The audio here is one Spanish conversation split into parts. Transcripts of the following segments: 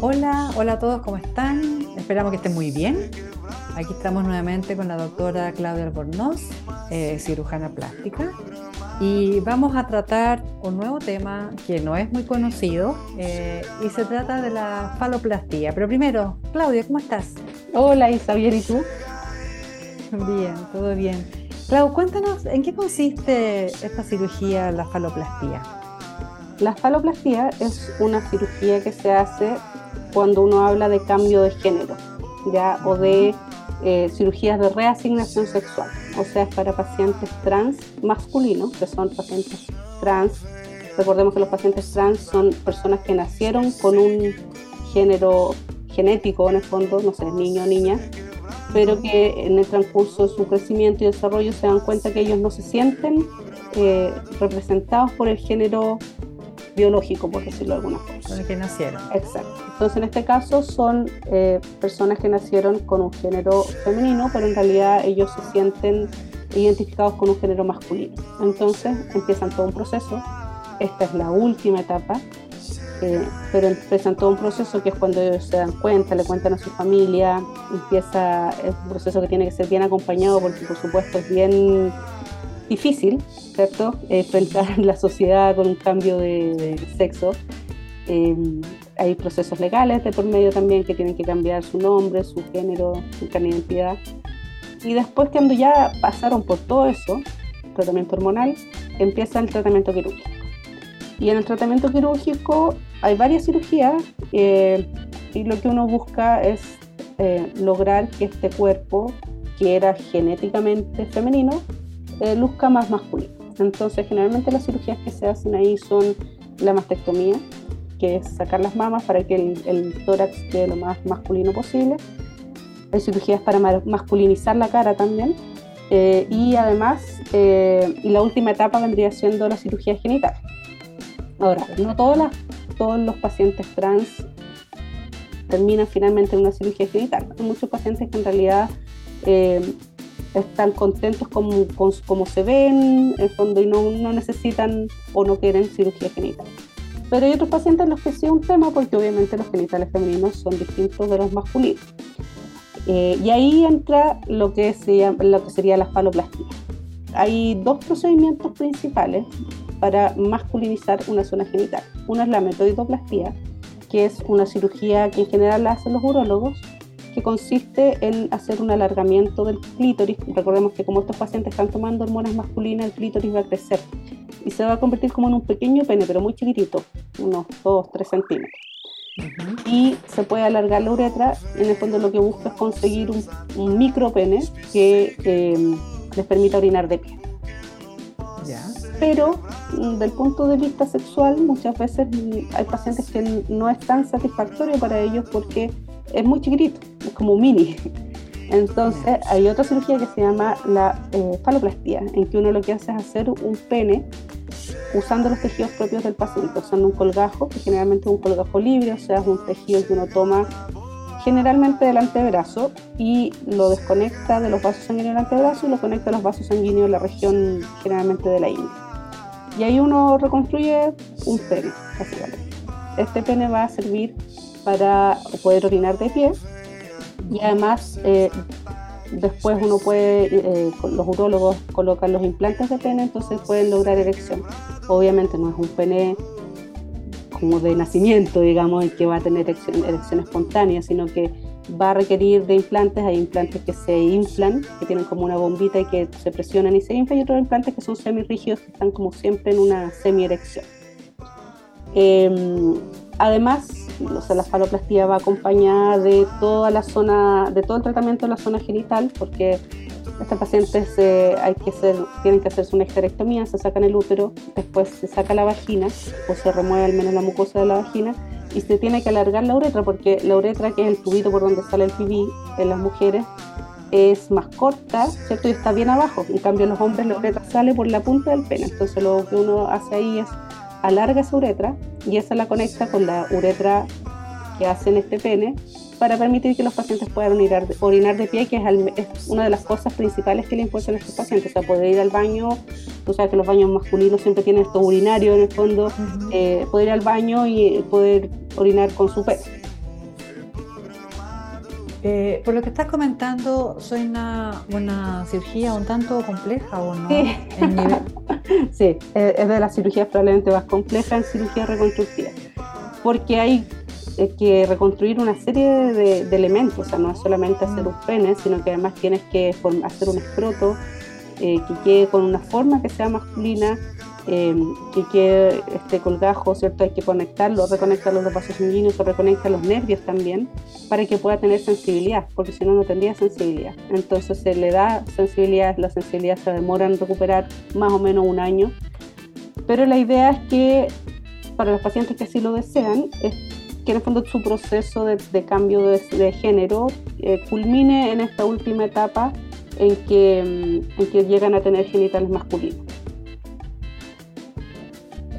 Hola, hola a todos, ¿cómo están? Esperamos que estén muy bien. Aquí estamos nuevamente con la doctora Claudia Albornoz, eh, cirujana plástica, y vamos a tratar un nuevo tema que no es muy conocido eh, y se trata de la faloplastía. Pero primero, Claudia, ¿cómo estás? Hola Isabel, ¿y tú? Bien, todo bien. Claudia, cuéntanos, ¿en qué consiste esta cirugía, la faloplastía? La faloplastía es una cirugía que se hace cuando uno habla de cambio de género, ya o de eh, cirugías de reasignación sexual, o sea, es para pacientes trans masculinos, que son pacientes trans. Recordemos que los pacientes trans son personas que nacieron con un género genético, en el fondo, no sé, niño o niña, pero que en el transcurso de su crecimiento y desarrollo se dan cuenta que ellos no se sienten eh, representados por el género biológico, por decirlo de alguna forma. Con el que nacieron. Exacto. Entonces, en este caso son eh, personas que nacieron con un género femenino, pero en realidad ellos se sienten identificados con un género masculino. Entonces, empiezan todo un proceso. Esta es la última etapa, eh, pero empiezan todo un proceso que es cuando ellos se dan cuenta, le cuentan a su familia, empieza, es un proceso que tiene que ser bien acompañado porque por supuesto es bien difícil, ¿cierto? Enfrentar la sociedad con un cambio de, sexo. Em, hay procesos legales de por medio también que tienen que cambiar su nombre, su género, su de identidad. Y después cuando ya pasaron por todo eso, tratamiento hormonal, empieza el tratamiento quirúrgico. Y en el tratamiento quirúrgico hay varias cirugías eh, y lo que uno busca es eh, lograr que este cuerpo, que era genéticamente femenino, eh, luzca más masculino. Entonces, generalmente las cirugías que se hacen ahí son la mastectomía, que es sacar las mamas para que el, tórax quede lo más masculino posible. Hay cirugías para masculinizar la cara también. Eh, y además, eh, y la última etapa vendría siendo la cirugía genital. Ahora, no todas todos los pacientes trans terminan finalmente en una cirugía genital. Hay muchos pacientes que en realidad están contentos como, como, se ven, en fondo, y no, no, necesitan o no quieren cirugía genital. Pero hay otros pacientes en los que sí es un tema, porque obviamente los genitales femeninos son distintos de los masculinos. Eh, y ahí entra lo que, lo que sería la faloplastía. Hay dos procedimientos principales para masculinizar una zona genital. Una es la metoidoplastía, que es una cirugía que en general la hacen los urólogos que consiste en hacer un alargamiento del clítoris. Recordemos que como estos pacientes están tomando hormonas masculinas, el clítoris va a crecer y se va a convertir como en un pequeño pene, pero muy chiquitito, unos 2-3 centímetros. Y se puede alargar la uretra. En el fondo lo que busca es conseguir un, un micro pene que eh, les permita orinar de pie. Pero mm, del punto de vista sexual, muchas veces hay pacientes que no es tan satisfactorio para ellos porque es muy chiquitito, como mini. Entonces hay otra cirugía que se llama la eh, faloplastía, en que uno lo que hace es hacer un pene usando los tejidos propios del paciente, usando un colgajo, que generalmente es un colgajo libre, o sea, es un tejido que uno toma generalmente del antebrazo y lo desconecta de los vasos sanguíneos del antebrazo y lo conecta a los vasos sanguíneos de la región generalmente de la ingle. Y ahí uno reconstruye un pene, básicamente. Este pene va a servir para poder orinar de pie y además eh, después uno puede, eh, los urólogos colocan los implantes de pene, entonces pueden lograr erección. Obviamente no es un pene como de nacimiento, digamos, el que va a tener erección, erección espontánea, sino que va a requerir de implantes, hay implantes que se inflan, que tienen como una bombita y que se presionan y se inflan, y otros implantes que son semirrígidos, que están como siempre en una semi-erección. Em, además, o sea, la faloplastía va acompañada de toda la zona, de todo el tratamiento de la zona genital, porque estos pacientes hacer, tienen que hacerse una esterectomía, se sacan el útero, después se saca la vagina o se remueve al menos la mucosa de la vagina y se tiene que alargar la uretra porque la uretra, que es el tubito por donde sale el pipí en las mujeres, es más corta, ¿cierto? Y está bien abajo. En cambio, en los hombres la uretra sale por la punta del pene. Entonces, lo que uno hace ahí es alarga esa uretra y esa la conecta con la uretra que hace en este pene para permitir que los pacientes puedan orinar, orinar de pie, que es, una de las cosas principales que le importan a estos pacientes. O sea, poder ir al baño, tú sabes que los baños masculinos siempre tienen esto urinario en el fondo, eh, poder ir al baño y poder orinar con su pene. Eh, por lo que estás comentando, ¿soy una, una cirugía un tanto compleja o no? Sí, sí es de las cirugías probablemente más complejas en cirugía reconstructiva, porque hay eh, que reconstruir una serie de, elementos, o sea, no es solamente hacer un pene, sino que además tienes que hacer un escroto eh, que quede con una forma que sea masculina, eh, que quede este colgajo, ¿cierto? Hay que conectarlo, reconectar los vasos sanguíneos o reconectar los nervios también para que pueda tener sensibilidad, porque si no, no tendría sensibilidad. Entonces se le da sensibilidad, la sensibilidad se demora en recuperar más o menos un año, pero la idea es que para los pacientes que así lo desean, es que en el fondo su proceso de, cambio de, género eh, culmine en esta última etapa en que, mm, en que llegan a tener genitales masculinos.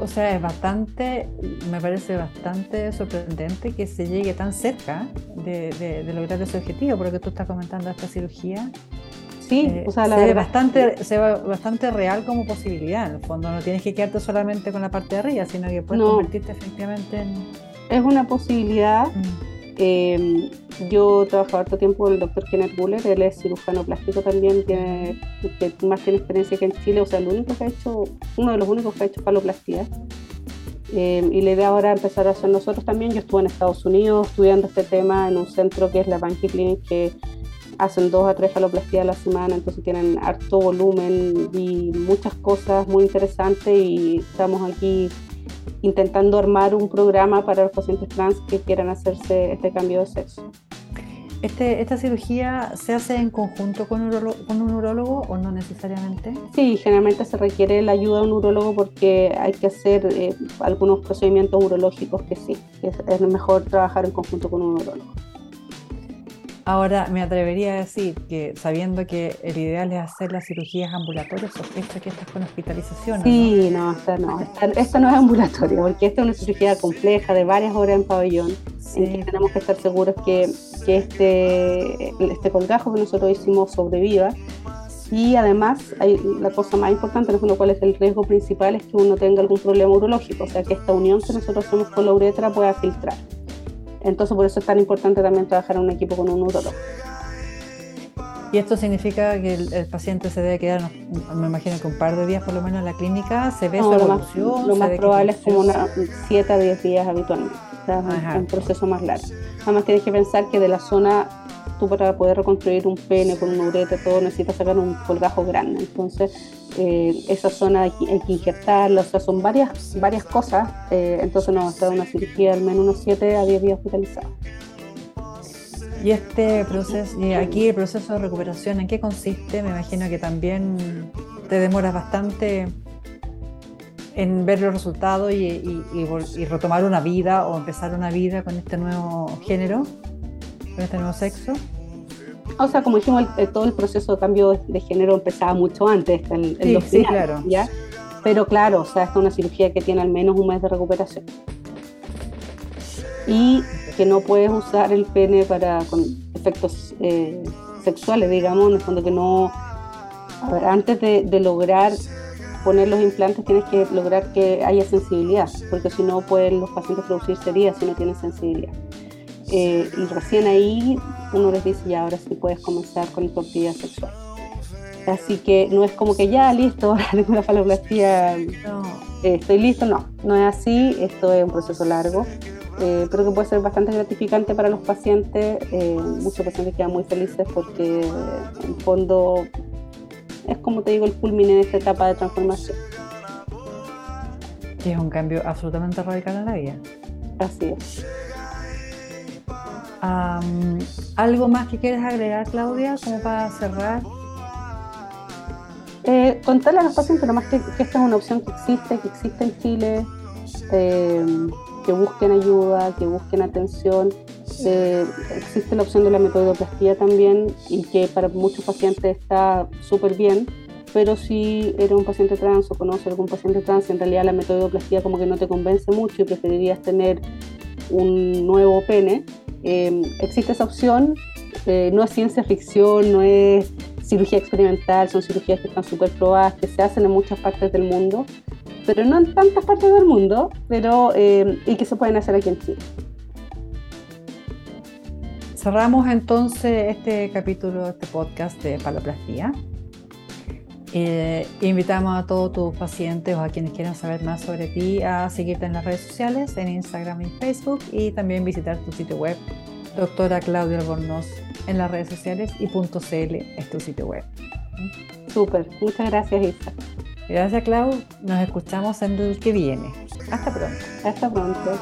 O sea, es bastante, me parece bastante sorprendente que se llegue tan cerca de, lograr ese objetivo, porque tú estás comentando esta cirugía. Sí, eh, o sea, la se, ve bastante, se ve bastante real como posibilidad. En el fondo, no tienes que quedarte solamente con la parte de arriba, sino que puedes convertirte efectivamente en. Es una posibilidad. Mm. Eh, yo trabajado harto tiempo con el doctor Kenneth Buller, él es cirujano plástico también, que más tiene experiencia que en Chile, o sea, el único que ha hecho, uno de los únicos que ha hecho faloplastia. Eh, y la idea ahora empezar a hacer nosotros también. Yo estuve en Estados Unidos estudiando este tema en un centro que es la Banky Clinic, que hacen dos a tres faloplastías a la semana, entonces tienen harto volumen y muchas cosas muy interesantes y estamos aquí intentando armar un programa para los pacientes trans que quieran hacerse este cambio de sexo. Este, ¿Esta cirugía se hace en conjunto con un, urólogo, con un urólogo o no necesariamente? Sí, generalmente se requiere la ayuda de un urólogo porque hay que hacer eh, algunos procedimientos urológicos que sí, es mejor trabajar en conjunto con un urólogo. Ahora, me atrevería a decir que sabiendo que el ideal es hacer las cirugías ambulatorias, sospecho que estás con hospitalización. Sí, no, esta no, esta, no es ambulatoria, porque esta es una cirugía compleja de varias horas en pabellón, en que tenemos que estar seguros que, que este, este colgajo que nosotros hicimos sobreviva. Y además, hay, la cosa más importante, no cuál es el riesgo principal, es que uno tenga algún problema urológico, o sea, que esta unión que nosotros hacemos con la uretra pueda filtrar. Entonces por eso es tan importante también trabajar en un equipo con un urólogo. Y esto significa que el, paciente se debe quedar, me imagino que un par de días por lo menos en la clínica, se ve su evolución. Lo más, probable es como una 7 a 10 días habitualmente, o sea, un proceso más largo. Además tienes que pensar que de la zona tú para poder reconstruir un pene con un uretra, todo necesitas sacar un colgajo grande. Entonces, eh, esa zona hay, que injertarla, o sea, son varias, varias cosas. Eh, entonces, nos a una cirugía al menos unos 7 a 10 días hospitalizados. Y este proceso, y aquí el proceso de recuperación, ¿en qué consiste? Me imagino que también te demoras bastante en ver los resultados y, y, retomar una vida o empezar una vida con este nuevo género este nuevo sexo? O sea, como dijimos, todo el proceso de cambio de género empezaba mucho antes, en, los sí, claro. ¿ya? Pero claro, o sea, esta es una cirugía que tiene al menos un mes de recuperación. Y que no puedes usar el pene para con efectos eh, sexuales, digamos, en el fondo que no... A ver, antes de, de lograr poner los implantes tienes que lograr que haya sensibilidad, porque si no pueden los pacientes producir heridas si no tienen sensibilidad. Eh, y recién ahí uno les dice, ya ahora sí puedes comenzar con tu actividad sexual. Así que no es como que ya listo, ahora tengo la faloplastía, eh, estoy listo, no, no es así, esto es un proceso largo, eh, pero que puede ser bastante gratificante para los pacientes, muchos pacientes quedan muy felices porque en fondo es como te digo el culmine de esta etapa de transformación. Y es un cambio absolutamente radical en la vida. Así es. ¿Algo más que quieres agregar, Claudia, como para cerrar? Eh, contarle a los pacientes nomás que, que, esta es una opción que existe, que existe en Chile, eh, que busquen ayuda, que busquen atención. Eh, existe la opción de la metodoplastia también y que para muchos pacientes está súper bien, pero si eres un paciente trans o conoces algún paciente trans, en realidad la metodoplastia como que no te convence mucho y preferirías tener un nuevo pene, Em, existe esa opción, eh, no es ciencia ficción, no es cirugía experimental, son cirugías que están súper probadas, que se hacen en muchas partes del mundo, pero no en tantas partes del mundo, pero, em, y que se pueden hacer aquí en Chile. cerramos entonces este capítulo, este podcast de paloplastía. Eh, invitamos a todos tus pacientes o a quienes quieran saber más sobre ti a seguirte en las redes sociales, en Instagram y Facebook, y también visitar tu sitio web, doctora Claudia Albornoz, en las redes sociales y .cl es tu sitio web. Súper, muchas gracias Isa. Gracias Clau, nos escuchamos en el que viene. Hasta pronto. Hasta pronto.